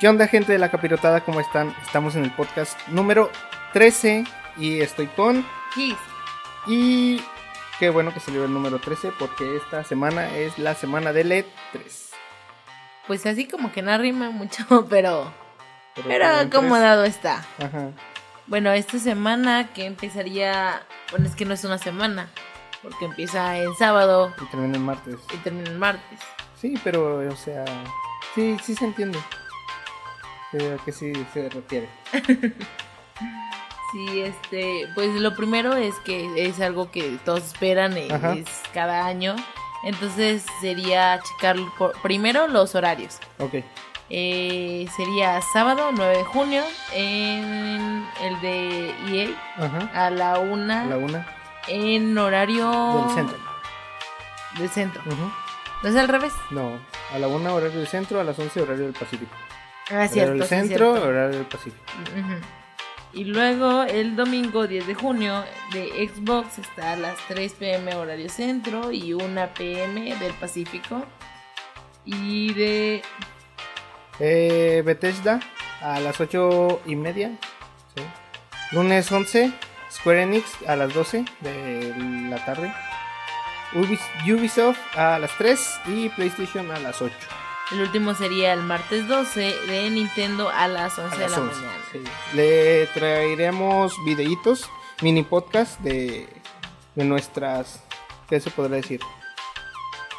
¿Qué onda gente de la capirotada? ¿Cómo están? Estamos en el podcast número 13 y estoy con... Kiss. Y qué bueno que salió el número 13 porque esta semana es la semana del E3. Pues así como que no rima mucho, pero... Pero también acomodado está. Ajá. Bueno, esta semana que empezaría... Bueno, es que no es una semana, porque empieza el sábado Y termina el martes. y termina el martes. Sí, pero o sea... Sí, sí se entiende. Creo que sí se refiere. Sí, este, pues lo primero es que es algo que todos esperan, eh, Ajá. es cada año. Entonces sería checar por- primero los horarios. Ok. Eh, sería sábado 9 de junio en el de EA Ajá. a la una la una en horario del centro. del centro. ¿No es al revés? No, a la una horario del centro, a las 11 horario del Pacífico. Ah, horario cierto. del centro, cierto. horario del Pacífico. Ujú. Y luego el domingo 10 de junio de Xbox está a las 3 pm horario centro y 1 pm del Pacífico. Y de... Eh, Bethesda a las 8 y media. sí. Lunes 11, Square Enix a las 12 de la tarde. Ubis- Ubisoft a las 3 y PlayStation a las 8. El último sería el martes 12 de Nintendo a las 11 A de la 11, mañana. sí. Le traeremos videitos, mini podcast de, de nuestras. ¿Qué se podrá decir?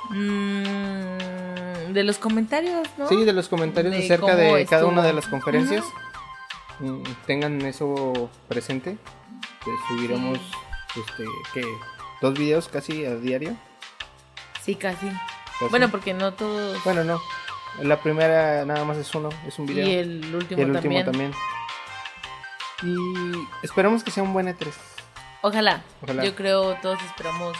Mm, de los comentarios, ¿no? Sí, de los comentarios De acerca de cada estuvo. una de las conferencias. Mm, Tengan eso presente. Que subiremos este, ¿qué? dos videos casi a diario. Sí, casi. Casi. Bueno, porque no todos... Bueno, no. La primera nada más es uno, es un video. y el último, Y el último también. también. Y esperamos que sea un buen E E3. Ojalá. Ojalá. Yo creo todos esperamos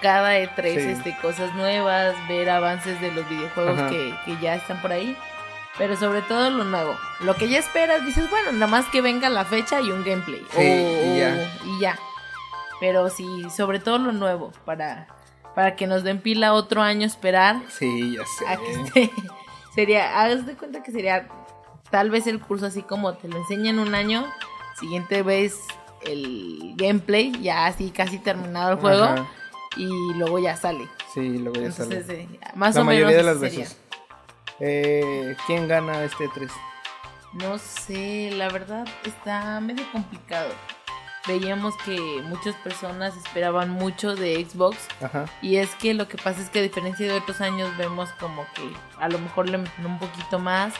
cada E3 Sí. este, cosas nuevas, ver avances de los videojuegos que, que ya están por ahí. Pero sobre todo lo nuevo. Lo que ya esperas, dices, bueno, nada más que venga la fecha y un gameplay. Sí, y ya. y ya. Pero sí, sobre todo lo nuevo, para, para que nos den pila otro año esperar Sí, ya sé. a que esté. Sería, haz de cuenta que sería tal vez el curso así como te lo enseñan un año, siguiente vez el gameplay, ya así casi terminado el juego, Ajá. y luego ya sale. Sí, luego ya Entonces, sale. eh, más La o mayoría de menos las sería. veces. Eh, ¿Quién gana este 3? No sé, la verdad está medio complicado. Veíamos que muchas personas esperaban mucho de Xbox Ajá. Y es que lo que pasa es que a diferencia de otros años vemos como que a lo mejor le meten un poquito más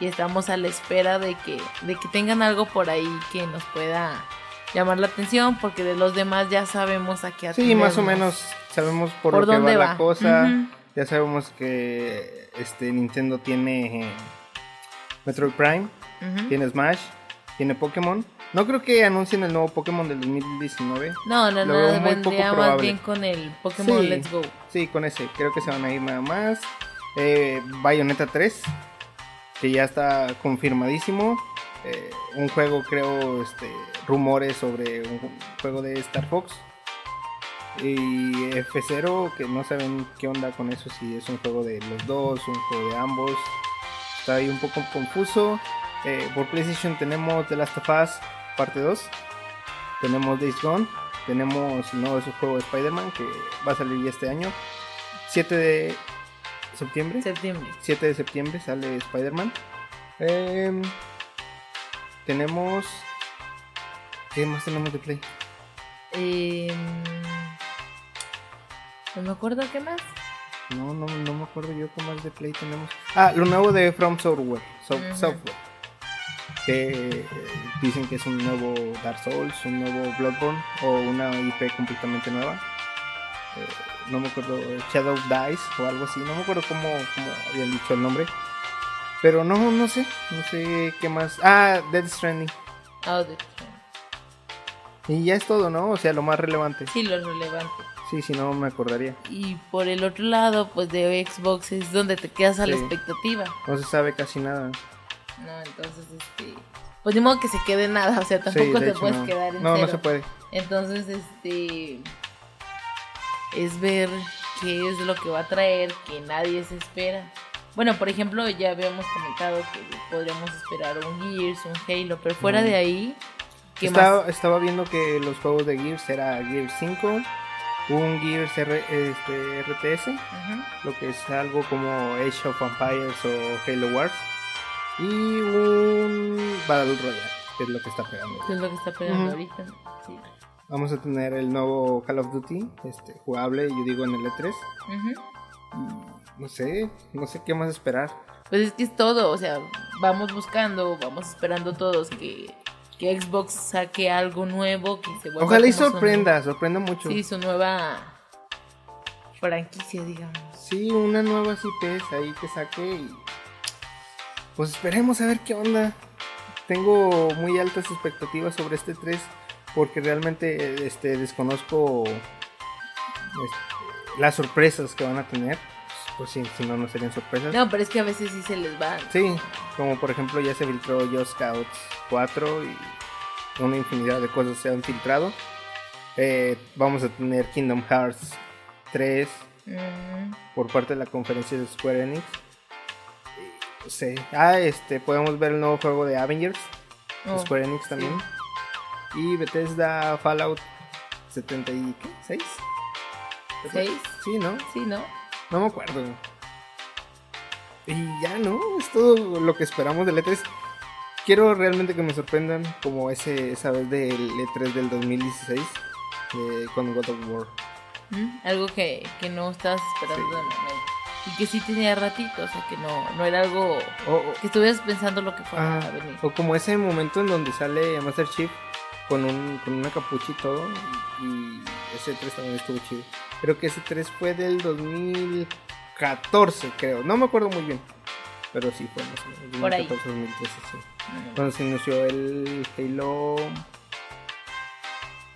y estamos a la espera de que, de que tengan algo por ahí que nos pueda llamar la atención porque de los demás ya sabemos a qué Sí, más o menos sabemos por, ¿Por lo que va, dónde la cosa. Ya sabemos que este Nintendo tiene Metroid Prime, tiene Smash, tiene Pokémon. No creo que anuncien el nuevo Pokémon del 2019. No, no, Lo no, veo muy poco vendría más probable. bien con el Pokémon Sí. Let's Go. Sí, con ese. Creo que se van a ir nada más. Eh, Bayonetta 3, que ya está confirmadísimo. Eh, un juego, creo, este, rumores sobre un ju- juego de Star Fox. Y F0, que no saben qué onda con eso, si es un juego de los dos, un juego de ambos. Está ahí un poco confuso. Eh, por PlayStation tenemos The Last of Us parte 2. Tenemos Days Gone. Tenemos el nuevo juego de Spider-Man que va a salir ya este año. 7 de septiembre. Septiembre. 7 de septiembre sale Spider-Man. Em, tenemos. ¿Qué más tenemos de Play? Em, no me acuerdo qué más. No, no, no me acuerdo yo qué más de Play tenemos. Ah, lo nuevo de From Software. So-. Software. Que dicen que es un nuevo Dark Souls, un nuevo Bloodborne o una IP completamente nueva. Eh, no me acuerdo, Shadow Dice o algo así. No me acuerdo cómo, cómo habían dicho el nombre. Pero no, no sé. No sé qué más. Ah, Dead Stranding. Ah, de- Y ya es todo, ¿no? O sea, lo más relevante. Sí, lo relevante. Sí, si no me acordaría. Y por el otro lado, pues de Xbox es donde te quedas a la expectativa. No se sabe casi nada. No, entonces, este. Pues ni modo que se quede nada, o sea, Sí, tampoco de te hecho, puedes no. quedar en No, no cero. se puede. Entonces, este. Es ver qué es lo que va a traer, que nadie se espera. Bueno, por ejemplo, ya habíamos comentado que podríamos esperar un Gears, un Halo, pero fuera de ahí, ¿qué estaba, más? estaba viendo que los juegos de Gears era Gears 5, un Gears R- este, RTS, lo que es algo como Age of Empires o Halo Wars, y un Battle Royale, que es lo que está pegando. Que es lo que está pegando ahorita. Sí. Vamos a tener el nuevo Call of Duty, este, jugable, yo digo en el E3. Ujú. No sé, no sé qué más esperar. Pues es que es todo, o sea, vamos buscando, vamos esperando todos que, que Xbox saque algo nuevo, que se vuelva Ojalá y su- sorprenda, sorprenda mucho. Sí, su nueva franquicia, digamos. Sí, una nueva IPs ahí que saque y pues esperemos a ver qué onda. Tengo muy altas expectativas sobre este 3 porque realmente este desconozco este, las sorpresas que van a tener. Pues si, si no, no serían sorpresas. No, pero es que a veces sí se les va. Sí, como por ejemplo ya se filtró Just Scouts 4 y una infinidad de cosas se han filtrado. Eh, vamos a tener Kingdom Hearts 3 Mm, por parte de la conferencia de Square Enix. Sé. Ah, este, podemos ver el nuevo juego de Avengers, oh, Square Enix también. Y Bethesda Fallout 76. ¿Seis? Sí, ¿no? Sí, ¿no? No me acuerdo. Y ya, ¿no? Es todo lo que esperamos del E3. Quiero realmente que me sorprendan como ese, esa vez del E3 del 2016 eh, con God of War. Mm, Algo que, que no estabas esperando Sí. momento. Y que sí tenía ratito, o sea, que no, no era algo O, o- que estuvieras pensando lo que fuera ah, a venir. o como ese momento en donde sale Master Chief con, un, con una capucha y todo. Y, ese 3 también estuvo chido. Creo que ese 3 fue del 2014, creo. No me acuerdo muy bien. Pero sí fue más o menos. Por ahí. 2014, 2013, sí. Cuando se anunció el Halo.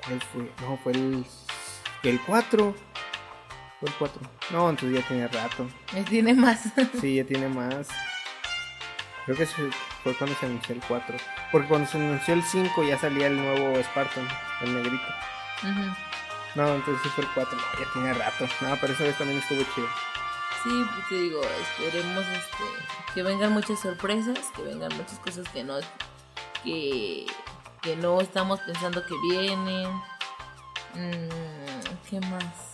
¿Cuál fue? No, fue el. El 4. Fue el 4. No, entonces ya tiene rato. Me tiene más. Sí, ya tiene más. Creo que fue cuando se anunció el 4. Porque cuando se anunció el 5 ya salía el nuevo Spartan, el negrito. No, entonces sí fue el 4. Ya tiene rato. No, pero esa vez también estuvo chido. Sí, pues te digo, esperemos este, que vengan muchas sorpresas, que vengan muchas cosas que no, que, que no estamos pensando que vienen. Mm, ¿Qué más?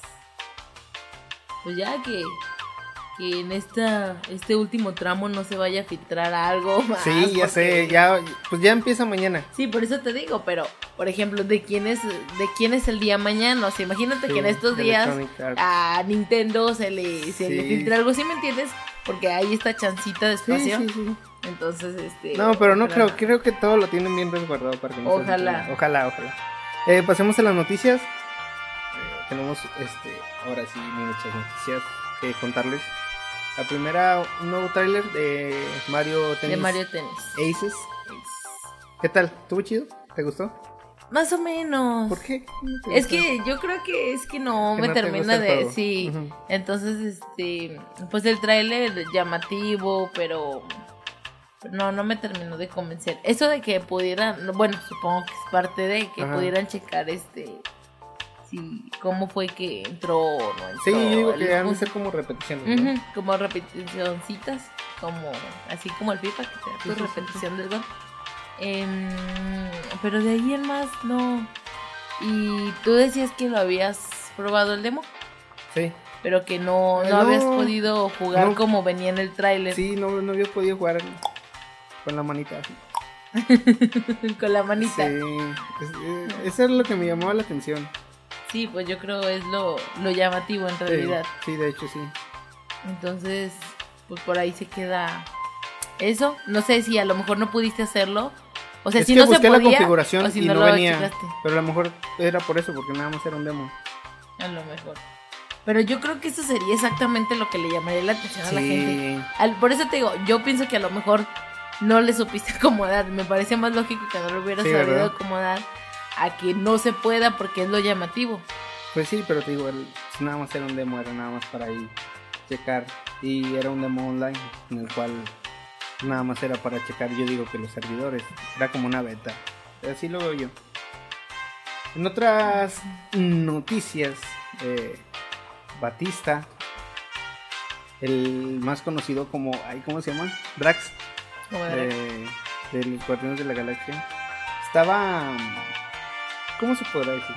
Pues ya que, que en esta, este último tramo no se vaya a filtrar algo más. Sí, ya sé. Ya, pues ya empieza mañana. Sí, por eso te digo, pero, por ejemplo, ¿de quién es, de quién es el día mañana? O sea, imagínate que Sí, en estos días a Nintendo se le, se le Sí. filtra algo, ¿sí me entiendes? Porque hay esta chancita de Sí, espacio. sí, sí. Entonces, este. No, pero no creo, creo que todo lo tienen bien resguardado para que no Ojalá. Ojalá, ojalá. Eh, pasemos a las noticias. Eh, tenemos este, ahora sí muchas noticias que contarles. La primera, un nuevo tráiler de Mario De Tennis Mario Tennis. Aces. ¿Qué tal? ¿Estuvo chido? ¿Te gustó? Más o menos. ¿Por qué? ¿No te Es que yo creo que es que no Que me no te termina el de. Sí. Entonces, este. Pues el tráiler llamativo, pero. No, no me terminó de convencer. Eso de que pudieran. Bueno, supongo que es parte de que Ajá. pudieran checar este. Si. Cómo fue que entró o no entró. Sí, yo digo que han de ser como repeticiones. como repeticioncitas, como así como el FIFA, que te da tu Sí, sí, sí, repetición del gol. Em, pero de ahí en más no. Y tú decías que lo habías probado el demo, Sí, pero que no, no, no, habías podido jugar no. como venía en el tráiler sí, no, no había podido jugar con la manita. así. con la manita. Sí, es- eso es lo que me llamó la atención. Sí, pues yo creo es lo, lo llamativo en realidad. sí, de hecho sí. Entonces, pues por ahí se queda eso. No sé si a lo mejor no pudiste hacerlo. O sea, es si que no se busqué podía, la configuración o si y no, lo venía. checaste, Pero a lo mejor era por eso, porque nada más era un demo. a lo mejor. Pero yo creo que eso sería exactamente lo que le llamaría la atención a la gente. Al- por eso te digo, yo pienso que a lo mejor no le supiste acomodar. Me parece más lógico que no lo hubieras Sí, sabido ¿verdad? acomodar a que no se pueda porque es lo llamativo. Pues sí, pero te digo, el- nada más era un demo, era nada más para ir checar. Y era un demo online, en el cual nada más era para checar, yo digo que los servidores. Era como una beta. Así lo veo yo. En otras noticias, eh, Batista el más conocido como, ay, ¿cómo se llama? Drax, Como de- de, de los Guardianes de la Galaxia. Estaba, ¿cómo se podrá decir?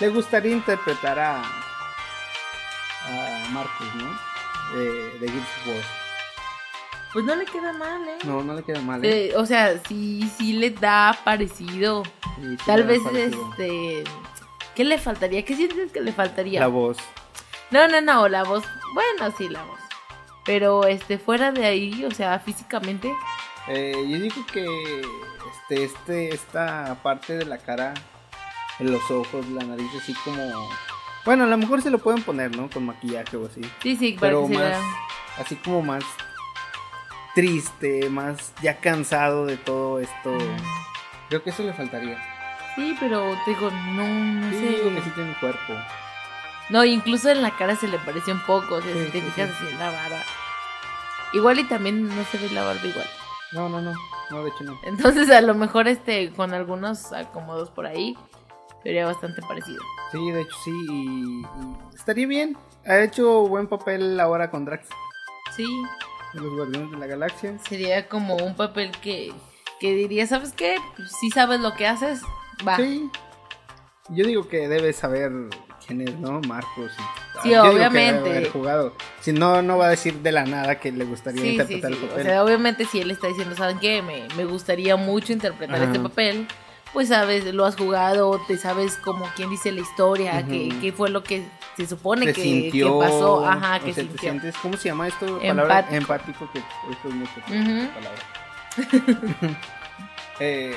Le gustaría interpretar a, a Marcus, ¿no? De, de Gears War. Pues no le queda mal, ¿eh? No, no le queda mal. ¿eh? Eh, o sea, sí, sí le da parecido. Sí, sí Tal vez, parecido. este... ¿Qué le faltaría? ¿Qué sientes que le faltaría? La voz. No, no, no, la voz. Bueno, sí, la voz. Pero, este, fuera de ahí, o sea, físicamente... Eh, yo digo que este, este, esta parte de la cara, en los ojos, la nariz, así como. Bueno, a lo mejor se lo pueden poner, ¿no? Con maquillaje o así. Sí, sí, para Pero se más, vea... así como más triste, más ya cansado de todo esto. Creo que eso le faltaría. Sí, pero te digo, no, no Sí, sé. digo que sí tiene cuerpo. No, incluso en la cara se le parece un poco, o sea, Sí, si te sí, fijas sí. así en la barba. Igual y también no se ve la barba igual. No, no, no. No, de hecho no. Entonces a lo mejor este con algunos acomodos por ahí sería bastante parecido. Sí, de hecho sí. Y, y estaría bien. Ha hecho buen papel ahora con Drax. Sí, los Guardianes de la Galaxia. sería como un papel que, que diría, ¿sabes qué? Pues, si sabes lo que haces, va. Sí. Yo digo que debes saber quién es, ¿no? Marcos. y- Sí, Yo digo que obviamente. debe haber jugado. Si no, no va a decir de la nada que le gustaría Sí, sí, interpretar sí. el O papel. sea, obviamente si él está diciendo, ¿saben qué? Me, me gustaría mucho interpretar Ajá. este papel. Pues sabes, lo has jugado, te sabes como quién dice la historia, Ujú. qué, qué fue lo que se supone Te que, sintió. que pasó, ajá, que sea, te sintió. sientes, ¿Cómo se llama esto? Palabra Empático. empático, que esto es mucho Ujú. palabra. eh,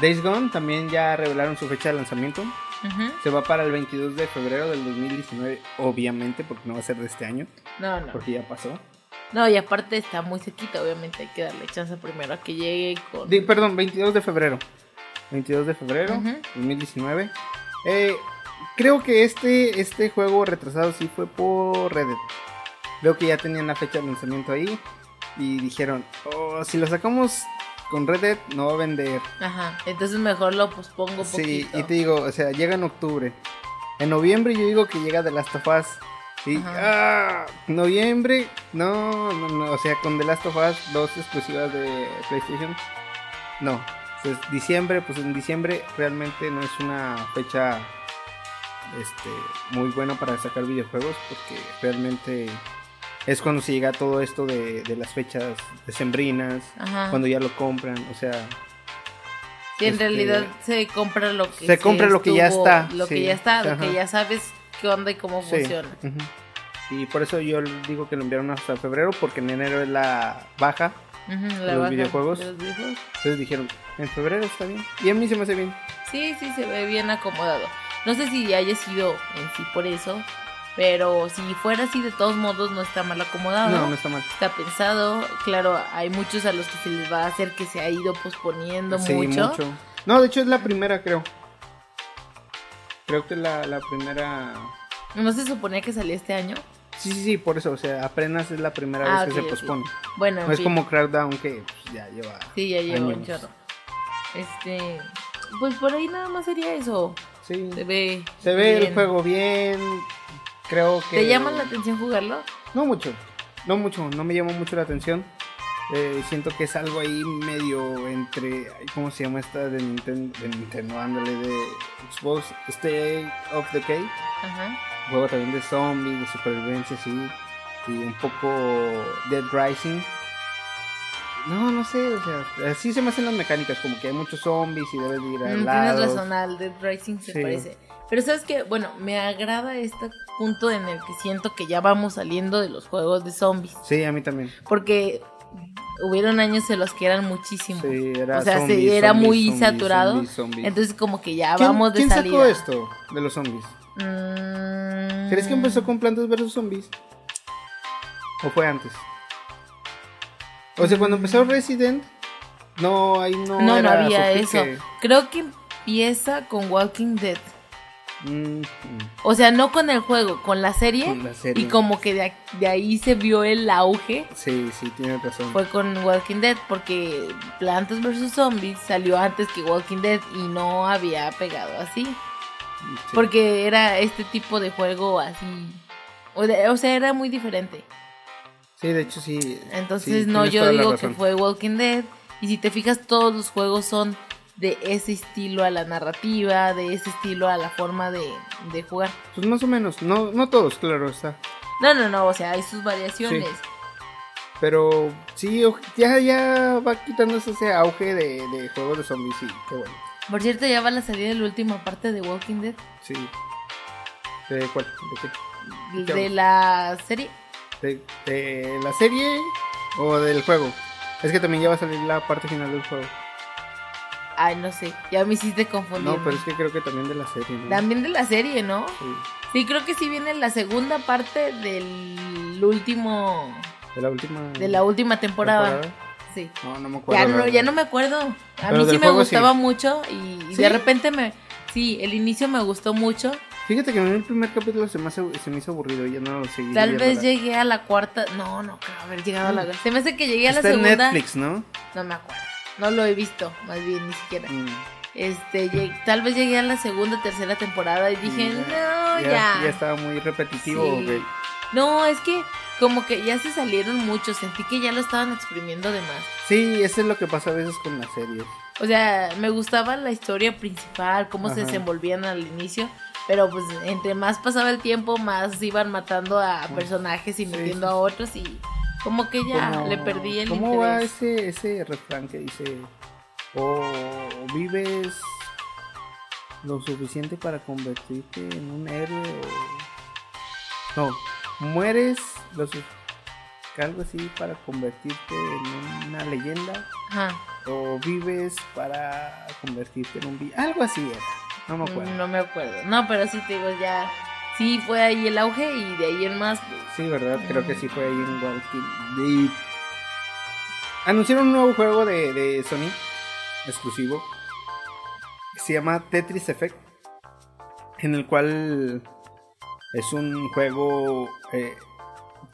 Days Gone también ya revelaron su fecha de lanzamiento. Ujú. Se va para el 22 de febrero del 2019, obviamente, porque no va a ser de este año, No, no. porque ya pasó. No, y aparte está muy cerquita, obviamente hay que darle chance primero a que llegue con... Perdón, 22 de febrero. 22 de febrero Ujú. 2019. Eh, creo que este, este juego retrasado sí fue por Reddit. Veo que ya tenían la fecha de lanzamiento ahí. Y dijeron, oh, si lo sacamos con Reddit no va a vender. Ajá, entonces mejor lo pospongo Sí, poquito. y te digo, o sea, llega en octubre. En noviembre yo digo que llega The Last of Us. Y, ah, noviembre, no, no, no, o sea, con The Last of Us, dos exclusivas de PlayStation. No, pues diciembre, pues en diciembre realmente no es una fecha este, muy buena para sacar videojuegos porque realmente es cuando se llega todo esto de, de las fechas decembrinas, Ajá. cuando ya lo compran, o sea, Sí, en este, realidad se compra lo que se compra lo que ya está, Lo que ya está, lo que ya sabes qué onda y cómo Sí. funciona. Y por eso yo digo que lo enviaron hasta febrero, porque en enero es la baja. La los baja videojuegos. de los videojuegos. Entonces dijeron, en febrero está bien. Y a mí se me hace bien. Sí, sí, se ve bien acomodado. No sé si haya sido en sí por eso, pero si fuera así, de todos modos, no está mal acomodado. No, no está mal. Está pensado, claro, hay muchos a los que se les va a hacer que se ha ido posponiendo Sí, mucho. No, de hecho es la primera, creo. Creo que la, la primera... ¿No se suponía que salía este año? Sí, sí, sí, por eso. O sea, apenas es la primera Ah, vez que se pospone. Bueno, en No es como Crackdown que pues, ya lleva... Sí, ya llevo un años. chorro. Este, pues por ahí nada más sería eso. Sí. Se ve. Se ve el juego bien. Creo que... ¿Te llama la atención jugarlo? No mucho, no mucho, no me llamó mucho la atención. Eh, siento que es algo ahí medio entre, ¿cómo se llama esta de Nintendo? De Nintendo, ándale, de Xbox, State of Decay. Ajá. Juego también de zombies, de supervivencia, sí. Y un poco Dead Rising. No, no sé, o sea, así se me hacen las mecánicas, como que hay muchos zombies y debes de ir al Mm, lado. tienes razón, al Dead Rising se Sí. parece. Pero sabes que, bueno, me agrada este punto en el que siento que ya vamos saliendo de los juegos de zombies. Sí, a mí también. Porque hubieron años en los que eran muchísimos. Sí, era o sea, se- zombies, era zombies, muy zombies, saturado. Entonces como que ya ¿Quién- vamos de ¿Quién salida. sacó esto de los zombies? Mm. ¿Crees que empezó con Plantas vs Zombies? ¿O fue antes? O sea, cuando empezó Resident, no, ahí no. No, no era había su eso. Creo que empieza con Walking Dead. Mm, O sea, no con el juego, con la serie. Con la serie. Y como que de, de ahí se vio el auge. Sí, sí, tienes razón. Fue con Walking Dead, porque Plantas vs. Zombies salió antes que Walking Dead y no había pegado así. Sí. Porque era este tipo de juego así. O, de- o sea, era muy diferente. Sí, de hecho sí. Entonces sí, no, yo digo que fue Walking Dead. Y si te fijas, todos los juegos son de ese estilo a la narrativa, de ese estilo a la forma de, de jugar. Pues más o menos, no, no todos, claro está. No, no, no, o sea, hay sus variaciones. Pero sí, ya, ya va quitándose ese auge de, de juegos de zombies y qué bueno. Por cierto, ya va a salir la última parte de Walking Dead. Sí. ¿De cuál? ¿De qué? De la serie. ¿De, de la serie o del juego? Es que también ya va a salir la parte final del juego. Ay, no sé, ya me hiciste confundir. No, pero es que creo que también de la serie, ¿no? También de la serie, ¿no? Sí, Sí, creo que sí viene la segunda parte del último. de la última De la última temporada. Sí. No, no me acuerdo. Ya no, verdad. ya no me acuerdo. A Pero mí sí me sí. gustaba mucho y, de repente me... Sí, el inicio me gustó mucho. Fíjate que mí el primer capítulo se me, hace- se me hizo aburrido y ya no lo seguí. Tal vez llegué a la cuarta... No, no creo haber llegado a la... Se me hace que llegué a la Está en segunda... Netflix, ¿no? No me acuerdo. No lo he visto, más bien, ni siquiera. Mm. Este, tal vez llegué a la segunda, tercera temporada y dije, no, ya. ya, ya estaba muy repetitivo. Sí. No, es que como que ya se salieron muchos, sentí que ya lo estaban exprimiendo de más. Sí, eso es lo que pasa a veces con las series. O sea, me gustaba la historia principal, cómo se desenvolvían al inicio, pero pues entre más pasaba el tiempo, más iban matando a personajes y metiendo sí, a otros y como que ya Como- le perdí el ¿Cómo va ese, ese refrán que dice, o vives lo suficiente para convertirte en un héroe o... No, mueres lo su- algo así para convertirte en una leyenda Ajá, o vives para convertirte en un algo así era, no me acuerdo. no me acuerdo. No, pero sí te digo, ya sí fue ahí el auge y de ahí en más pues, Sí, verdad, creo que sí fue ahí en Walking Dead. Anunciaron un nuevo juego de, de Sony, exclusivo, que se llama Tetris Effect, en el cual es un juego, eh,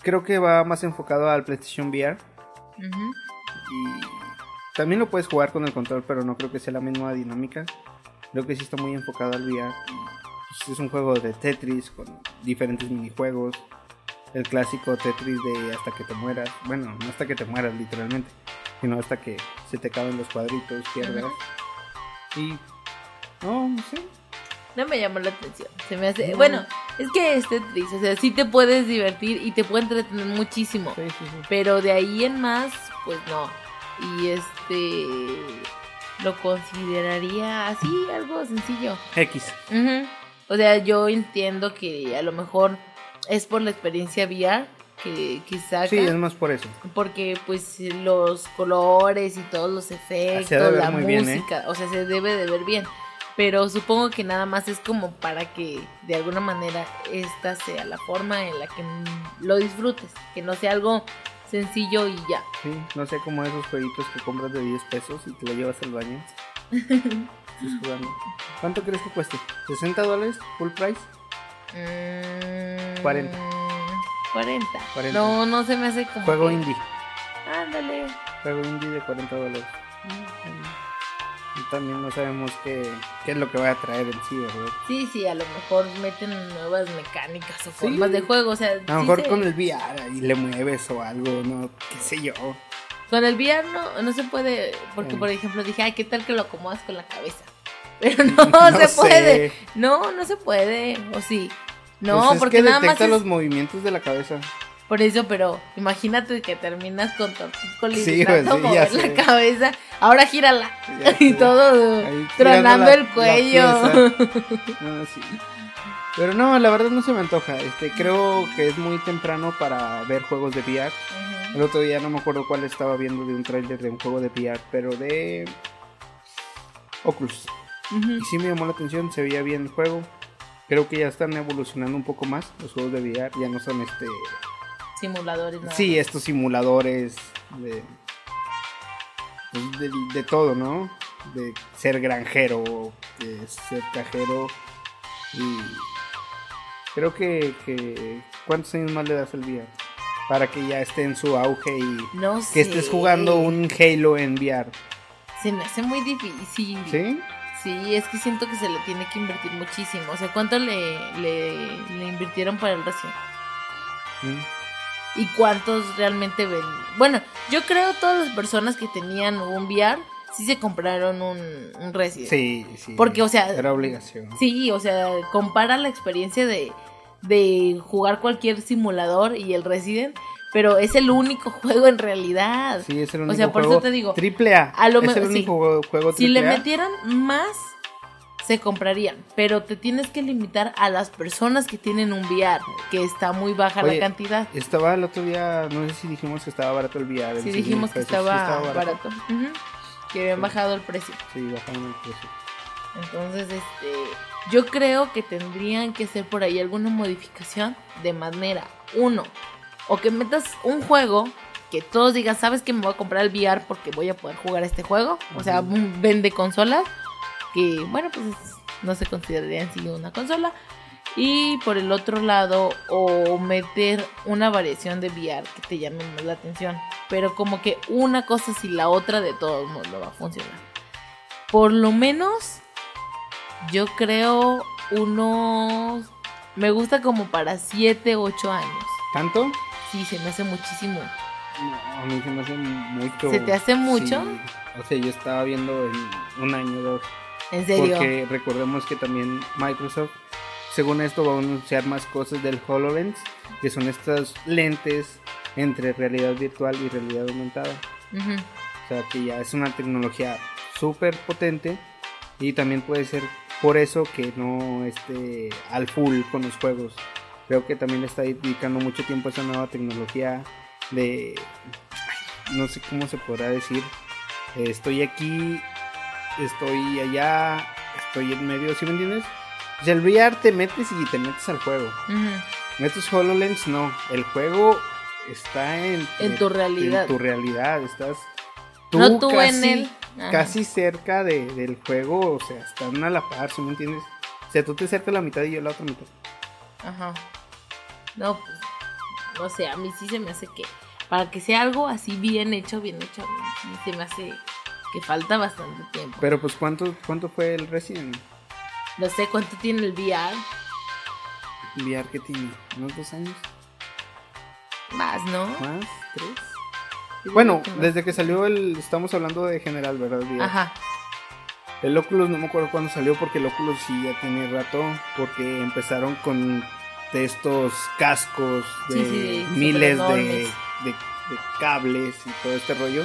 creo que va más enfocado al PlayStation VR y también lo puedes jugar con el control, pero no creo que sea la misma dinámica. Creo que sí está muy enfocado al VR. pues, es un juego de Tetris con diferentes minijuegos. El clásico Tetris de hasta que te mueras. Bueno, no hasta que te mueras literalmente, sino hasta que se te acaben los cuadritos, pierdas. Y no, no sé. No me llamó la atención. Se me hace. No. Bueno, es que es Tetris. O sea, sí te puedes divertir y te puede entretener muchísimo. Sí, sí, sí. Pero de ahí en más, pues no. Y este. Lo consideraría así, algo sencillo. X. O sea, yo entiendo que a lo mejor es por la experiencia VR que, saca. Sí, es más por eso. Porque pues los colores y todos los efectos, de ver la bien, ¿eh? música, o sea, se debe de ver bien. Pero supongo que nada más es como para que de alguna manera esta sea la forma en la que mm, lo disfrutes, que no sea algo sencillo y ya. Sí, no sé como esos jueguitos que compras de 10 pesos y te lo llevas al baño. Jugando. ¿Cuánto crees que cueste? ¿60 dólares? ¿Full price? Mm, 40. 40. 40. No, no se me hace como. Juego que- indie. Ándale. Juego indie de 40 dólares. Y también no sabemos qué, qué es lo que va a traer en sí, ¿verdad? Sí, sí, a lo mejor meten nuevas mecánicas o Sí. formas de juego. O sea, A lo sí mejor se- con el VR y le mueves o algo, no, qué sé yo. Con el VR no, no se puede, porque por ejemplo dije, ay, ¿qué tal que lo acomodas con la cabeza? Pero no, se sé. puede. No, no se puede. O sí. No, Pues es porque que nada más detecta es los movimientos de la cabeza. Por eso, pero imagínate que terminas con con Sí, pues, sí, mover sé. la cabeza. Ahora gírala. Ya y sé. todo Ahí tronando la- el cuello. No, sí. Pero no, la verdad no se me antoja. Este, creo que es muy temprano para ver juegos de VR. El otro día no me acuerdo cuál estaba viendo de un tráiler de un juego de VR, pero de Oculus. Y sí me llamó la atención, se veía bien el juego. Creo que ya están evolucionando un poco más los juegos de VR, ya no son este Simuladores. nada sí, estos simuladores de pues, de, de todo, ¿no? De ser granjero, de ser cajero y creo que, que ¿cuántos años más le das al VR? Para que ya esté en su auge y No que estés jugando un Halo en VR, Se me hace muy difícil. ¿sí? Sí, es que siento que se le tiene que invertir muchísimo. O sea, ¿cuánto le, le, le invirtieron para el recio? Mm. Y cuántos realmente ven. Bueno, yo creo todas las personas que tenían un VR sí se compraron un, un Resident. Sí, sí. Porque, o sea, Era obligación. Sí, o sea, compara la experiencia de, de jugar cualquier simulador y el Resident, pero es el único juego en realidad. Sí, es el O único sea, por eso juego te digo, Triple A. a lo es el sí. único juego, juego si le triple metieran más, se comprarían, pero te tienes que limitar a las personas que tienen un VR, que está muy baja Oye, la cantidad. Estaba el otro día, no sé si dijimos que estaba barato el VR. Sí 100 dijimos que. Sí estaba, barato. Que habían Sí. bajado el precio. Sí, bajaron el precio. Entonces, este, yo creo que tendrían que hacer por ahí alguna modificación de manera, uno, o que metas un juego que todos digan, sabes que me voy a comprar el VR porque voy a poder jugar este juego, o sea, vende consolas, que bueno, pues es- no se consideraría en sí una consola. Y por el otro lado, o meter una variación de VR que te llame más la atención. Pero como que una cosa si la otra de todos modos no va a funcionar. Por lo menos, yo creo unos... Me gusta como para 7, 8 años. ¿Tanto? Sí, se me hace muchísimo. No, a mí se me hace mucho. ¿Se te hace mucho? Sí. O sea, yo estaba viendo en un año dos. En serio. Porque recordemos que también Microsoft, según esto, va a anunciar más cosas del HoloLens, que son estas lentes entre realidad virtual y realidad aumentada. O sea, que ya es una tecnología súper potente y también puede ser por eso que no esté al full con los juegos. Creo que también está dedicando mucho tiempo a esa nueva tecnología de... No sé cómo se podrá decir. estoy aquí, estoy allá, estoy en medio, ¿sí me entiendes? O sea, el VR te metes y te metes al juego. Ujú. Metes HoloLens, no. El juego está en, En tu realidad. En tu realidad. Estás no tú casi, en él. Casi cerca de- del juego. O sea, están a la par, ¿sí me entiendes? O sea, tú te acercas la mitad y yo la otra mitad. Ajá. No, pues, no sé, a mí sí se me hace que para que sea algo así bien hecho, bien hecho, se me hace que falta bastante tiempo. Pero pues, ¿cuánto, cuánto fue el Resident No sé cuánto tiene el VR, VR que tiene? ¿Unos dos años? más, ¿no? ¿Más? ¿Tres? Yo Bueno, que desde que salió el... Estamos hablando de general, ¿verdad? VR. Ajá. El Oculus no me acuerdo cuándo salió porque el Oculus sí ya tiene rato porque empezaron con de estos cascos de Sí, sí, miles de- de cables y todo este rollo.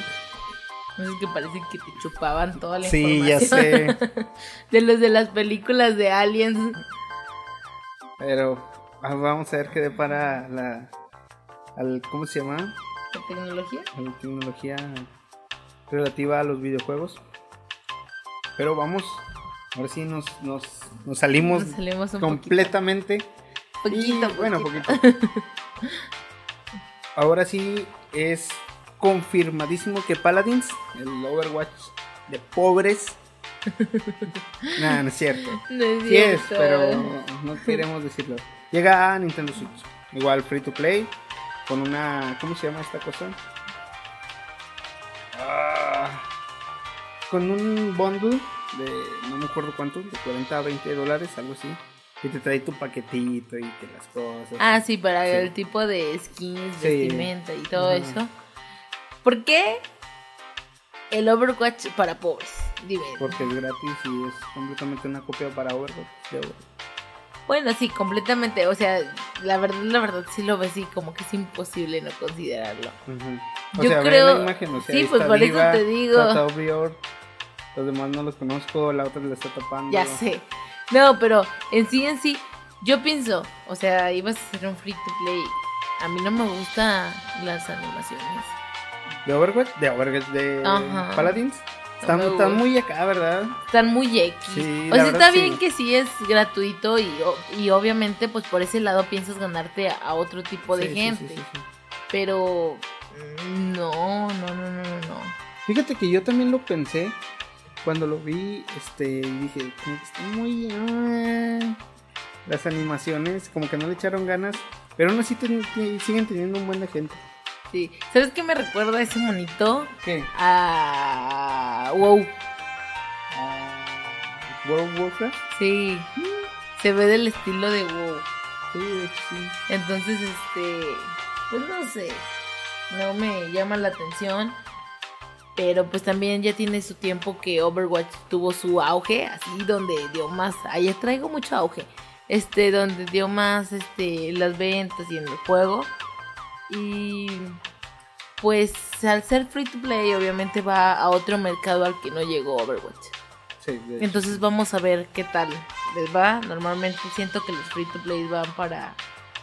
No sé que parece que te chupaban toda la Sí, ya información. sé, De los de las películas de aliens. pero ah, vamos a ver qué depara la al ¿cómo se llama? ¿De tecnología? La tecnología relativa a los videojuegos. Pero vamos, ahora sí nos nos, nos salimos Nos salimos completamente poquito. Y, bueno, poquito. poquito. Ahora sí es confirmadísimo que Paladins, el Overwatch de pobres. Nah, no es cierto. No es Sí es, pero no queremos decirlo. Llega a Nintendo Switch. Igual free to play. Con una. ¿Cómo se llama esta cosa? Ah, con un bundle de. No me acuerdo cuánto. De 40 a 20 dólares, algo así. Y te trae tu paquetito y que las cosas. Ah, sí, para Sí. el tipo de skins, Sí. vestimenta y todo eso. ¿Por qué el Overwatch para pobres? Dime. Porque es gratis y es completamente una copia para Overwatch. de Overwatch. Bueno, sí, completamente. O sea, la verdad, la verdad sí lo ves y como que es imposible no considerarlo. O Yo sea, creo- la imagen, o sea, sí, pues por eso te digo. los demás no los conozco, la otra le está tapando. Ya sé. No, pero en sí, en sí, yo pienso, o sea, ibas a hacer un free to play. A mí no me gustan las animaciones. ¿De Overwatch? De Overwatch, de Ajá. Paladins. Están, muy acá, ¿verdad? Están muy X. Sí, o sea, está sí. bien que sí es gratuito y, y obviamente pues por ese lado piensas ganarte a, a otro tipo de Sí, gente. sí, sí, sí. Pero mm, no, no, no, no, no, no. Fíjate que yo también lo pensé cuando lo vi, este, y dije, como que está muy... ah, las animaciones, como que no le echaron ganas, pero aún así ten- te- siguen teniendo un buen de gente. Sí. ¿Sabes qué me recuerda ese monito? ¿Qué? A WoW. Ah, World Warcraft. Sí. Se ve del estilo de WoW. Sí, sí. Entonces, este. pues no sé, no me llama la atención. Pero pues también ya tiene su tiempo que Overwatch tuvo su auge, así donde dio más, ahí traigo mucho auge, este, donde dio más este, las ventas y en el juego. Y pues al ser free to play obviamente va a otro mercado al que no llegó Overwatch. Sí. Entonces vamos a ver qué tal les va. Normalmente siento que los free to play van para,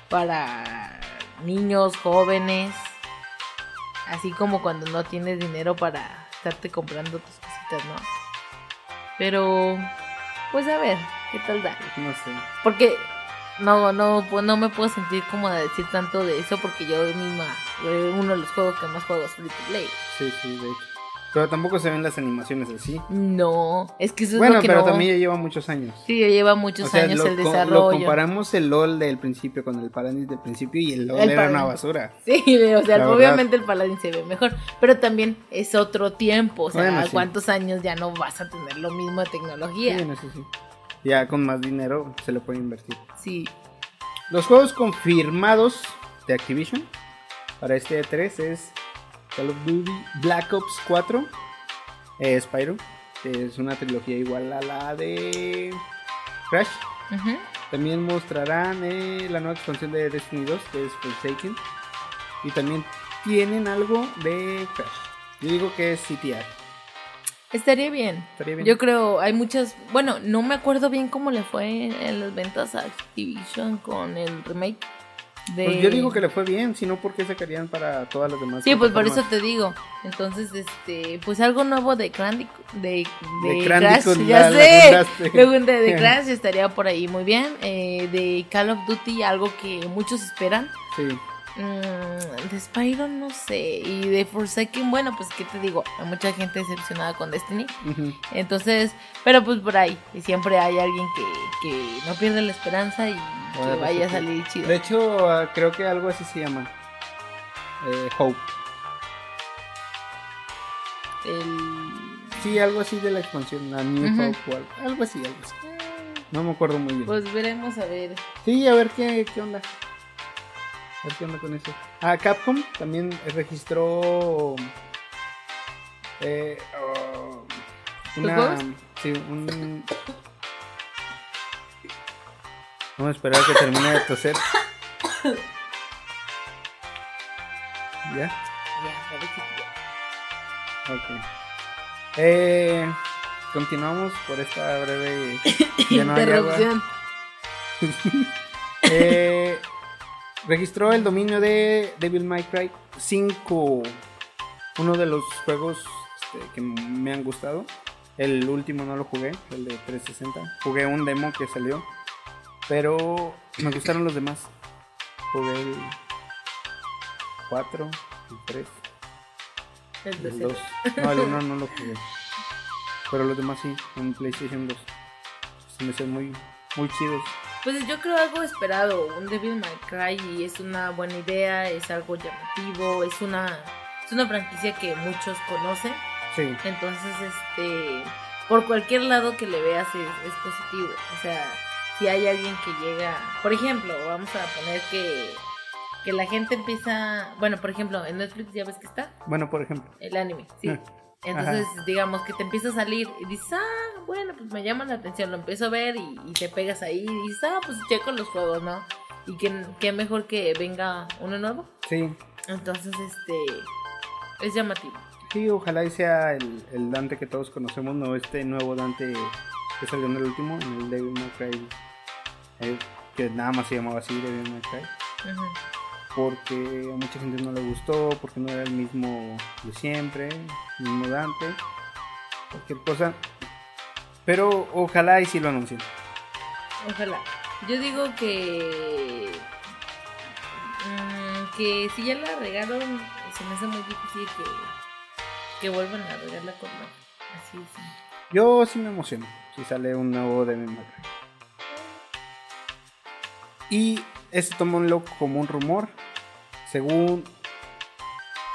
para niños, jóvenes. Así como cuando no tienes dinero para estarte comprando tus cositas, ¿no? Pero, pues a ver, qué tal da. No sé. Porque no, no, pues no me puedo sentir cómoda de decir tanto de eso porque yo misma, uno de los juegos que más juego es free to play. Sí, sí, de hecho. Pero tampoco se ven las animaciones así. No, es que eso es Bueno, lo que pero no... también ya lleva muchos años. Sí, lleva muchos O sea, años el co- lo desarrollo. comparamos el LOL del principio con el Paladins del principio y el LOL El era Paladin. una basura. Sí, o sea, La obviamente el Paladín se ve mejor, pero también es otro tiempo, o sea, Bueno, sí. ¿cuántos años ya no vas a tener lo mismo de tecnología? Sí, en eso sí. Ya con más dinero se le puede invertir. Sí, Los juegos confirmados de Activision para este E3 es Call of Duty Black Ops 4, eh, Spyro, que es una trilogía igual a la de Crash. También mostrarán eh, la nueva expansión de Destiny 2, que es Forsaken. Y también tienen algo de Crash. Yo digo que es CTR. Estaría bien. Estaría bien. Yo creo, hay muchas, bueno, no me acuerdo bien cómo le fue en las ventas a Activision con el remake de... Pues yo digo que le fue bien, si no, ¿por qué sacarían para todas las demás? Sí, pues por eso te digo. Entonces, este, pues algo nuevo de Candy, de, de, De Crash, ya la- sé. de, de Crash estaría por ahí muy bien. Eh, de Call of Duty, algo que muchos esperan. Sí. Mm, de Spyro, no sé. Y de Forsaken, bueno, pues qué te digo, hay mucha gente decepcionada con Destiny. Entonces, pero pues por ahí. Y siempre hay alguien que, que no pierde la esperanza y que vaya a salir chido. De hecho, ah, creo que algo así se llama. Eh, Hope. El- Sí, algo así de la expansión. La New. Hope o algo, algo así, algo así. No me acuerdo muy bien. Pues veremos a ver. Sí, a ver qué, qué onda. A ver qué onda con eso. Ah, Capcom también registró. Eh, oh, una. Sí, un. Vamos a esperar a que termine de toser. ¿Ya? Ya, ya. Ok. Eh, continuamos por esta breve. Interrupción. Eh, registró el dominio de Devil May Cry 5. Uno de los juegos este, que me han gustado. El último no lo jugué, el de 360. Jugué un demo que salió. Pero me gustaron los demás. Jugué el 4, el 3, El el tercero. 2. No, el 1 no lo jugué. Pero los demás sí, en PlayStation 2. Se me hacen muy, muy chidos. Pues yo creo algo esperado, un Devil May Cry y es una buena idea, es algo llamativo, es una es una franquicia que muchos conocen, Sí. entonces este por cualquier lado que le veas es, es positivo, o sea, si hay alguien que llega, por ejemplo, vamos a poner que que la gente empieza, bueno, por ejemplo, en Netflix ya ves que está Bueno, por ejemplo. el anime, sí. Ah, Entonces, digamos que te empieza a salir y dices, ah, bueno, pues me llama la atención, lo empiezo a ver y, y te pegas ahí y dices, ah, pues checo los juegos, ¿no? Y que, que mejor que venga uno nuevo. Sí. Entonces, este, es llamativo. Sí, ojalá y sea el, el Dante que todos conocemos, no este nuevo Dante que salió en el último, en el Devil May Cry, eh, que nada más se llamaba así, Devil May Cry, Ujú. Porque a mucha gente no le gustó, porque no era el mismo de siempre, el mismo Dante, cualquier cosa. Pero ojalá y sí lo anuncien. Ojalá. Yo digo que. mm, que si ya la regaron, se me hace muy difícil que, que vuelvan a regarla con más. Así es. Yo sí me emociono si sale un nuevo Devil May Cry. Y este tómenlo como un rumor. Según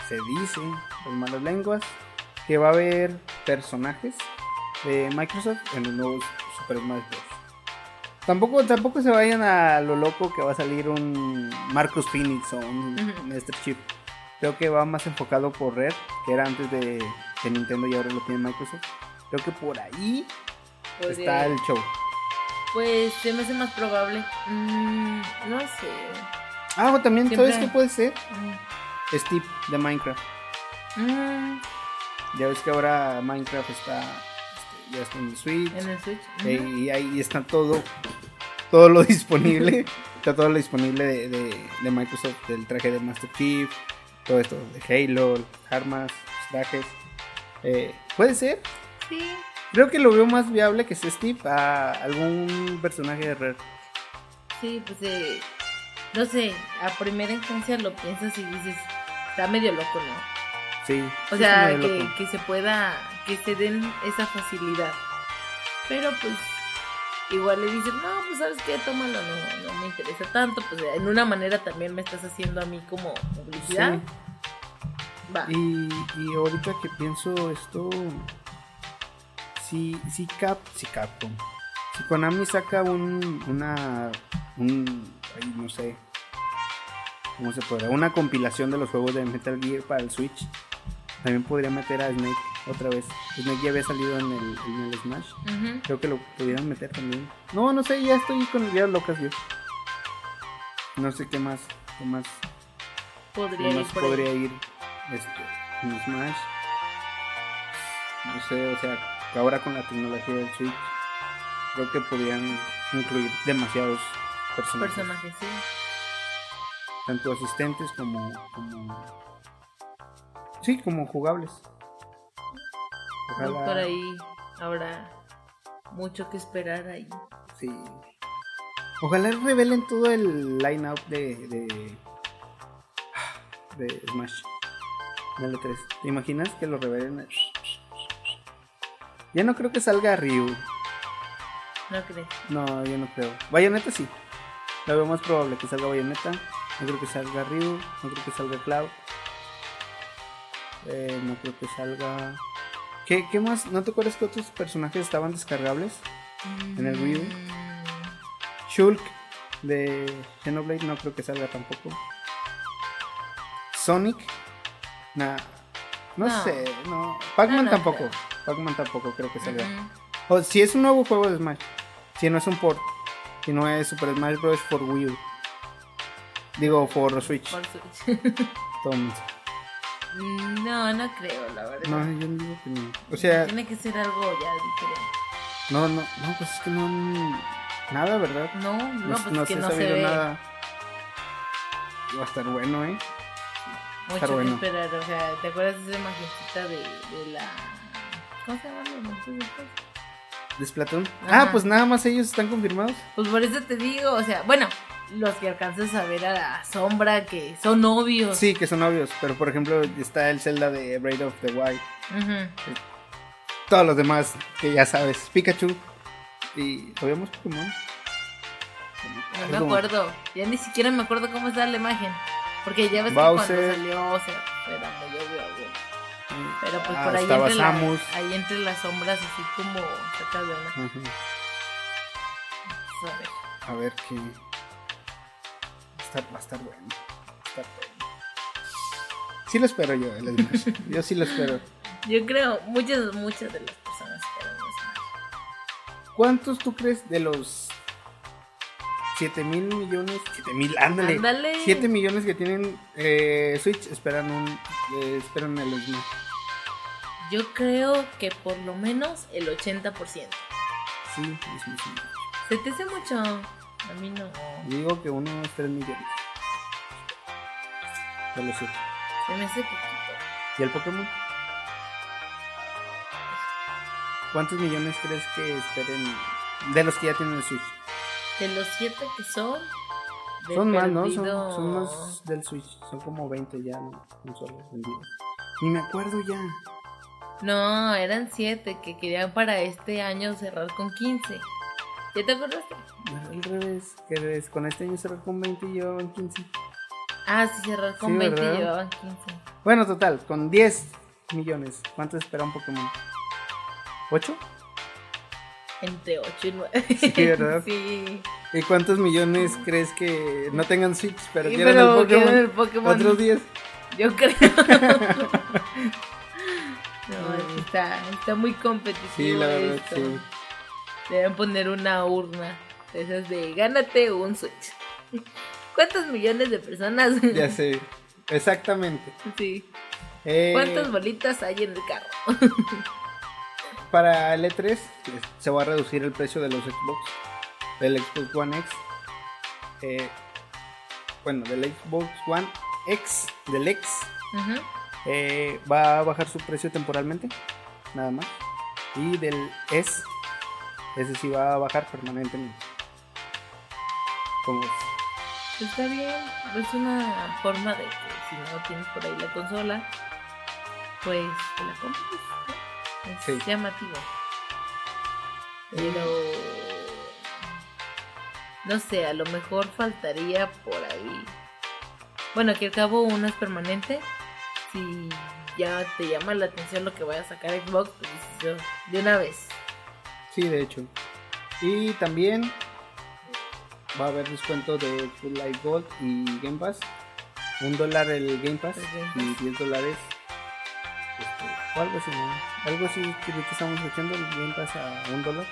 se dice en malas lenguas, que va a haber personajes de Microsoft en el nuevo Super Smash Bros. Tampoco, tampoco se vayan a lo loco que va a salir un Marcus Phoenix o un. Master Chief. Creo que va más enfocado por Red, que era antes de, de Nintendo y ahora lo tiene Microsoft. Creo que por ahí Podría- está el show. Pues se me hace más probable. Mm, no sé. Ah, o también, Siempre- ¿sabes qué puede ser? Mm. Steve de Minecraft. Mm, Ya ves que ahora Minecraft está, este, ya está en el Switch. en el Switch. eh, y ahí está todo, todo lo disponible. está todo lo disponible de, de- de Microsoft, del traje de Master Chief, todo esto de Halo, armas, los trajes. Eh, puede ser. Sí. Creo que lo veo más viable que sea Steve a algún personaje de Red. Sí, pues eh, no sé, a primera instancia lo piensas y dices, está medio loco, ¿no? Sí. O sí sea, que, se pueda, que se den esa facilidad. Pero pues igual le dicen, no, pues sabes qué, tómalo, no, no me interesa tanto. Pues en una manera también me estás haciendo a mí como publicidad. Va. Y, y ahorita que pienso esto, si, si Cap, si Capcom, si Konami saca un, una, un, ay, no sé, ¿cómo se podrá? Una compilación de los juegos de Metal Gear para el Switch, también podría meter a Snake otra vez. Snake ya había salido en el, en el Smash, creo que lo pudieran meter también. No, no sé, ya estoy con ideas locas yo. No sé qué más, qué más Podría ir más ahí. podría ir este, en Smash. No sé, o sea, que ahora con la tecnología del Switch, creo que podrían incluir demasiados personajes. personajes, sí. Tanto asistentes como, como. Sí, como jugables. Ojalá. Por ahí habrá mucho que esperar ahí. Sí. Ojalá revelen todo el line-up de, de. de Smash. El 3 ¿Te imaginas que lo revelen? Ya no creo que salga Ryu. ¿No crees? No, yo no creo. Bayonetta sí. Lo veo más probable que salga Bayonetta. No creo que salga Ryu. No creo que salga Cloud. Eh, no creo que salga. ¿Qué, ¿Qué más? ¿No te acuerdas que otros personajes estaban descargables? ¿En el Wii U? Mm, Shulk de Xenoblade no creo que salga tampoco. Sonic, nah, no, No. sé, no. Pac-Man No, no tampoco. creo. Pac-Man tampoco creo que salga. O si es un nuevo juego de Smash, si no es un port, si no es Super Smash Bros. for Wii U. Digo, for Switch. Por Switch. No, no creo, la verdad. No, yo no digo que no. O sea, Tiene que ser algo ya diferente. no, no, no, pues es que no. Nada, ¿verdad? No, no, No, pues no es que se no ha se sabido ve. nada. Va a estar bueno, ¿eh? Mucho que bueno. esperar. O sea, ¿te acuerdas de esa imagencita de, de la. ¿Cómo se llama? los monstruos estos? ¿De Splatoon? Ajá. Ah, pues nada más ellos están confirmados. Pues por eso te digo, o sea, bueno, los que alcanzas a ver a la sombra que son obvios. Sí, que son obvios, pero por ejemplo está el Zelda de Breath of the Wild. Ujú. Todos los demás, que ya sabes, Pikachu. Y habíamos Pokémon. No me acuerdo. Ya ni siquiera me acuerdo cómo está la imagen. Porque ya ves Bowser. que cuando salió, o sea, era muy obvio. Pero pues Ah, por ahí estaba entre, la- ahí entre las sombras, así como saca de una. Ajá. pues, a ver. A ver qué. Va a estar, bueno. Va a estar bueno. Sí lo espero yo, yo sí lo espero. Yo creo, muchas, muchas de las personas esperan Smash. ¿Cuántos tú crees de los 7 mil millones? 7 mil, ándale. Ándale. 7 millones que tienen eh, Switch esperan un eh, esperan el Smash. Yo creo que por lo menos el 80%. Sí, es mucho. ¿Se te hace mucho? A mí no. Yo digo que unos 3 millones. De los siete. Se me hace poquito. ¿Y el Pokémon? ¿Cuántos millones crees que esperen de los que ya tienen el Switch? De los siete que son. Son más, ¿no? Son, son más del Switch. Son como 20 ya. Consolas vendidas. Ni me acuerdo ya. No, eran siete que querían para este año cerrar con 15. ¿Ya te acordaste? Al revés, que revés. Con este año cerrar con 20 y llevaban 15. Ah, sí, cerrar con Sí, 20 ¿verdad? y llevaban 15. Bueno, total, con 10 millones. ¿Cuánto espera un Pokémon? ¿8? Entre 8 y 9. Sí, ¿verdad? Sí. ¿Y cuántos millones crees que no tengan Switch, pero Sí, pero el Pokémon? quieren el Pokémon. Otros 10. Yo creo. está, está muy competitivo. Sí, la verdad, esto. sí. Deben poner una urna. Esas de gánate un Switch. ¿Cuántos millones de personas? Ya sé. Exactamente. Sí. Eh, ¿Cuántas bolitas hay en el carro? para el E3 es- se va a reducir el precio de los Xbox. Del Xbox One X. Eh, bueno, del Xbox One X. Del X. Ujú. Eh, va a bajar su precio temporalmente. Nada más. Y del S. Ese sí va a bajar permanentemente. ¿Cómo ves? Está bien, es una forma de que si no tienes por ahí la consola, pues te la compres. ¿no? Es Sí. llamativo. Pero no sé, a lo mejor faltaría por ahí. Bueno, que al cabo uno es permanente. Si ya te llama la atención lo que vaya a sacar Xbox, pues de una vez. Sí, de hecho. Y también va a haber descuento de Full Life Gold y Game Pass. Un dólar el Game Pass El Game y 10 dólares. Este, o algo así, ¿no? Algo así que estamos echando el Game Pass a un dólar.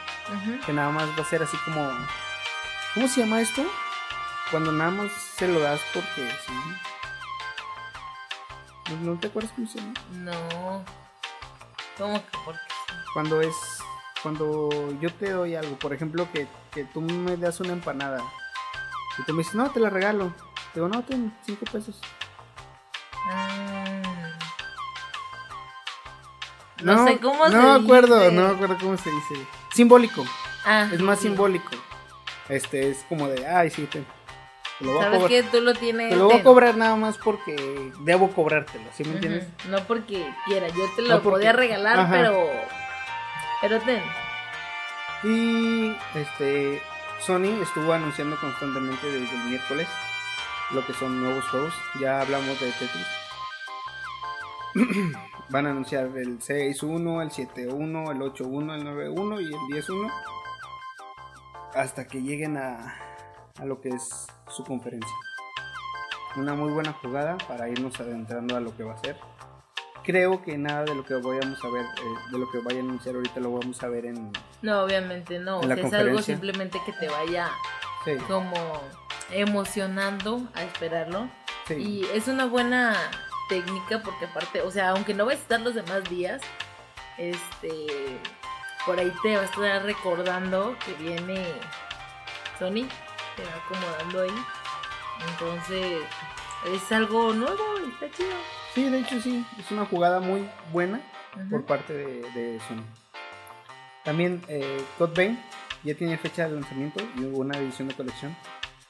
Que nada más va a ser así como. ¿Cómo se llama esto? Cuando nada más se lo das porque sí. ¿No, no te acuerdas cómo se llama? No. ¿Cómo que por qué? Cuando es. Cuando yo te doy algo, por ejemplo, que, que tú me das una empanada y tú me dices, no, te la regalo. Te digo, no, ten 5 pesos. Ah. No, sé cómo se No me acuerdo, dice. no me acuerdo cómo se dice. Simbólico, Ah, es más sí. simbólico. Este es como de, ay, sí, ten. Te lo voy a ¿Sabes cobrar. qué? Tú lo tienes. Te lo voy a cobrar nada más porque debo cobrártelo, ¿sí me entiendes? No porque quiera, yo te lo No porque- podía regalar, Ajá. pero. Pero ten. Y este Sony estuvo anunciando constantemente desde el miércoles lo que son nuevos juegos. Ya hablamos de Tetris. Van a anunciar el 6.1, el 7.1, el 8.1, el 9.1 y el 10.1 hasta que lleguen a, a lo que es su conferencia. Una muy buena jugada para irnos adentrando a lo que va a ser. Creo que nada de lo que vayamos a ver, eh, de lo que vayan a anunciar ahorita lo vamos a ver en, No, obviamente no. O sea, es algo simplemente que te vaya Sí, como emocionando a esperarlo. sí. Y es una buena técnica porque aparte, o sea, aunque no vas a estar los demás días, este, por ahí te va a estar recordando que viene Sony, te va acomodando ahí. Entonces, es algo nuevo y está chido. Sí, de hecho sí, es una jugada muy buena por parte de, de Sony. También eh, Code Vein ya tiene fecha de lanzamiento y hubo una edición de colección.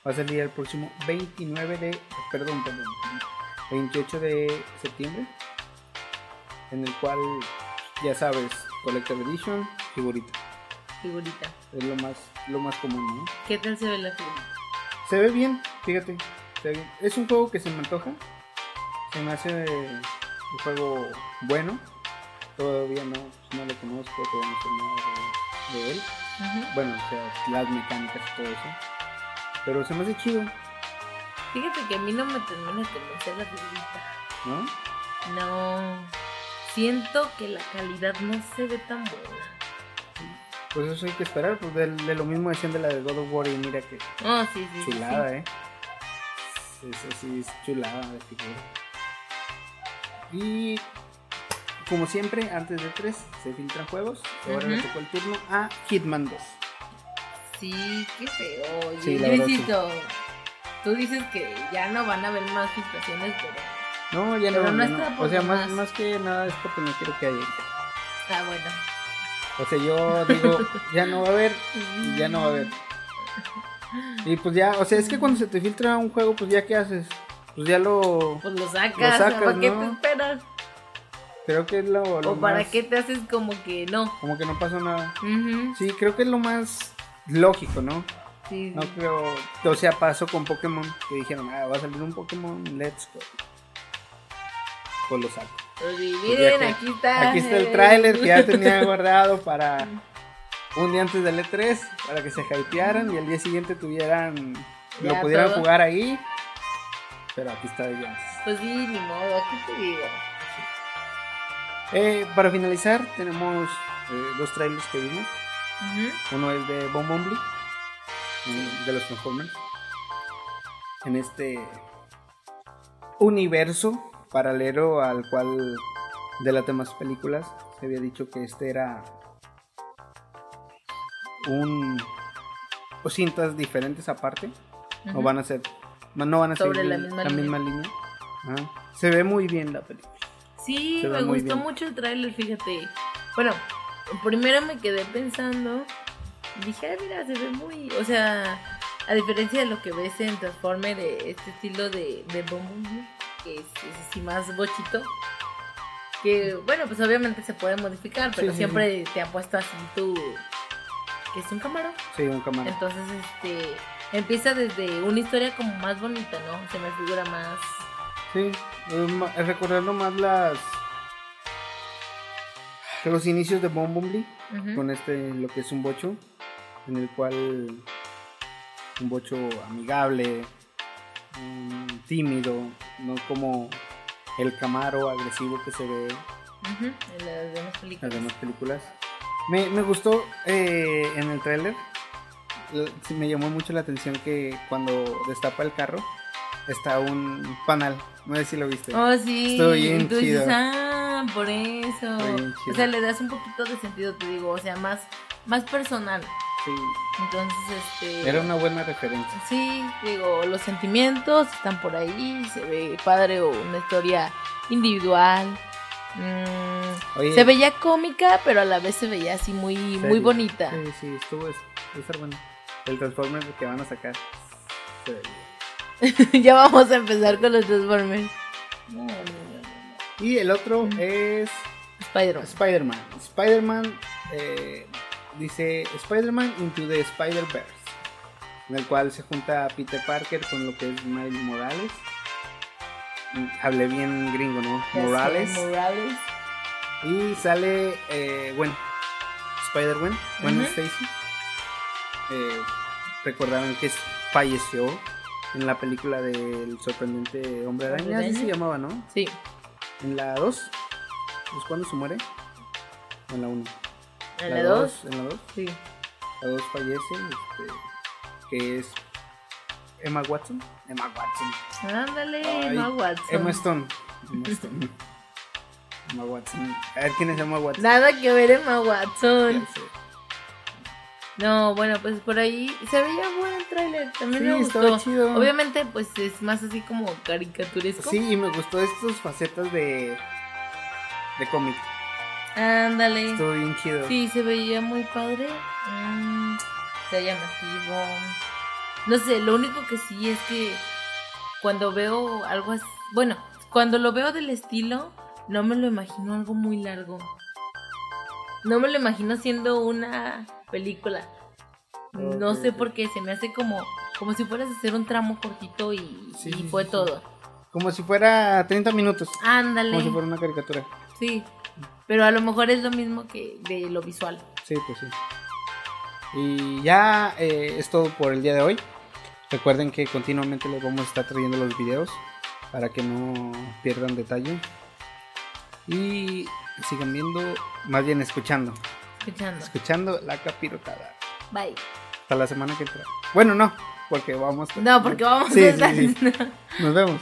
Va a salir el próximo 29 de, perdón, perdón, 28 de septiembre. En el cual, ya sabes, Collector Edition, figurita. Figurita. Es lo más, lo más común, ¿no? ¿Qué tal se ve la figurita? Se ve bien, fíjate. se ve bien. Es un juego que se me antoja. Se me hace un juego bueno. Todavía no, no lo conozco, todavía no sé nada de, de él. Bueno, o sea, las mecánicas y todo eso. Pero se me hace chido, Fíjate que a mí no me termina de convencer la figurita. ¿no? No. Siento que la calidad no se ve tan buena. Pues eso hay que esperar. Pues de, de lo mismo decían de la de God of War y mira que No, sí, sí. chulada, sí. ¿eh? Eso sí es chulada de figura. Y como siempre, antes de 3 se filtran juegos. Ahora le Ujú. tocó el turno a Hitman 2. Sí, qué feo. Yo, Sí, yo tú dices que ya no van a haber más filtraciones, pero. No, ya Pero no. no está no. O sea, más, que nada es porque no quiero que haya. Ah, bueno. O sea, yo digo, ya no va a haber y ya no va a haber. Y pues ya, o sea, es que cuando se te filtra un juego, pues ya qué haces. Pues ya lo. Pues lo sacas. sacas, ¿Para qué ¿no? te esperas? Creo que es lo. lo ¿O para qué te haces como que no? Como que no pasó nada. Sí, creo que es lo más lógico, ¿no? Sí, No sí. creo. O sea, pasó con Pokémon. Que dijeron, ah, va a salir un Pokémon, let's go. Pues lo saco. Pues Pues ya miren, que- aquí está. Aquí está el tráiler que ya tenía guardado para, un día antes del E3 para que se hypearan y al día siguiente tuvieran. lo Ya, pudieran todo. jugar ahí. Pero aquí está Jones. Pues sí, ni modo, aquí te digo. Eh, para finalizar, tenemos eh, dos trailers que vimos. Uno es de Bon Bombly, de los Transformers. En este universo paralelo al cual de las demás películas se había dicho que este era un o cintas diferentes aparte o van a ser no van a ser Sobre la misma línea. se ve muy bien la película. Sí, Se me gustó mucho el tráiler, fíjate. Bueno, primero me quedé pensando, dije, "Ay, mira, se ve muy, o sea, a diferencia de lo que ves en Transformer, de este estilo de, de Bumblebee, que es, es así más bochito, que bueno, pues obviamente se puede modificar, pero sí, siempre te ha puesto así tú, que es un camarón. sí un camarón Entonces, este, empieza desde una historia como más bonita, ¿no? Se me figura más... Sí, es recordando más las los inicios de Ujú. con este lo que es un bocho en el cual un bocho amigable, mm, tímido, no como el Camaro agresivo que se ve en las demás en las películas. demás películas. Me, me gustó eh, en el tráiler, me llamó mucho la atención que cuando destapa el carro está un panal, no sé si lo viste. Oh, sí. Estuvo bien y tú dices, chido. ah, por eso. Bien O sea, le das un poquito de sentido, te digo, o sea, más, más personal. Sí, Entonces, este. era una buena referencia. Sí, digo, los sentimientos están por ahí, se ve padre o una historia individual. Mm, se veía cómica, pero a la vez se veía así muy, muy bonita. Sí, sí, estuvo, es- bueno. El Transformer que van a sacar. ya vamos a empezar con los Transformers. No, no, no, no, no. Y el otro es Spider-Man. Spider-Man. Spider-Man eh, dice Spider-Man into the Spider-Verse. En el cual se junta Peter Parker con lo que es Miles Morales. Hablé bien gringo, ¿no? Morales. Y sale eh, Gwen. Spider-Gwen. Gwen. Stacy. Eh, recordaron que falleció en la película del sorprendente Hombre Araña. Así se llamaba, ¿no? Sí. En la 2. ¿Es cuando se muere? O en la 1. En la 2. En la 2. Sí. La 2 fallece. este, que es Emma Watson. Emma Watson. Ándale, Ay, Emma Watson. Emma Stone. Emma Stone. Emma Watson. A ver quién es Emma Watson. Nada que ver Emma Watson. No, bueno, pues por ahí se veía buen el tráiler. También Sí, me gustó. chido. Obviamente, pues es más así como caricaturesco. Sí, y me gustó estas facetas de. de cómic. Ándale. Estuvo bien chido. Sí, se veía muy padre. Mm, se llamativo. No sé, lo único que sí es que cuando veo algo así. Bueno, cuando lo veo del estilo, no me lo imagino algo muy largo. No me lo imagino siendo una película. No sé por qué, se me hace como, como si fueras a hacer un tramo cortito y, Sí, y sí, fue sí. todo. Como si fuera 30 minutos. Ándale. Como si fuera una caricatura. Sí, pero a lo mejor es lo mismo que de lo visual. Sí, pues sí. Y ya eh, es todo por el día de hoy. Recuerden que continuamente les vamos a estar trayendo los videos para que no pierdan detalle. Y sigan viendo, más bien escuchando. Escuchando. Escuchando la capirotada. Bye. Hasta la semana que entra. Bueno, no, porque vamos. No, porque vamos Sí, a sí. Nos vemos.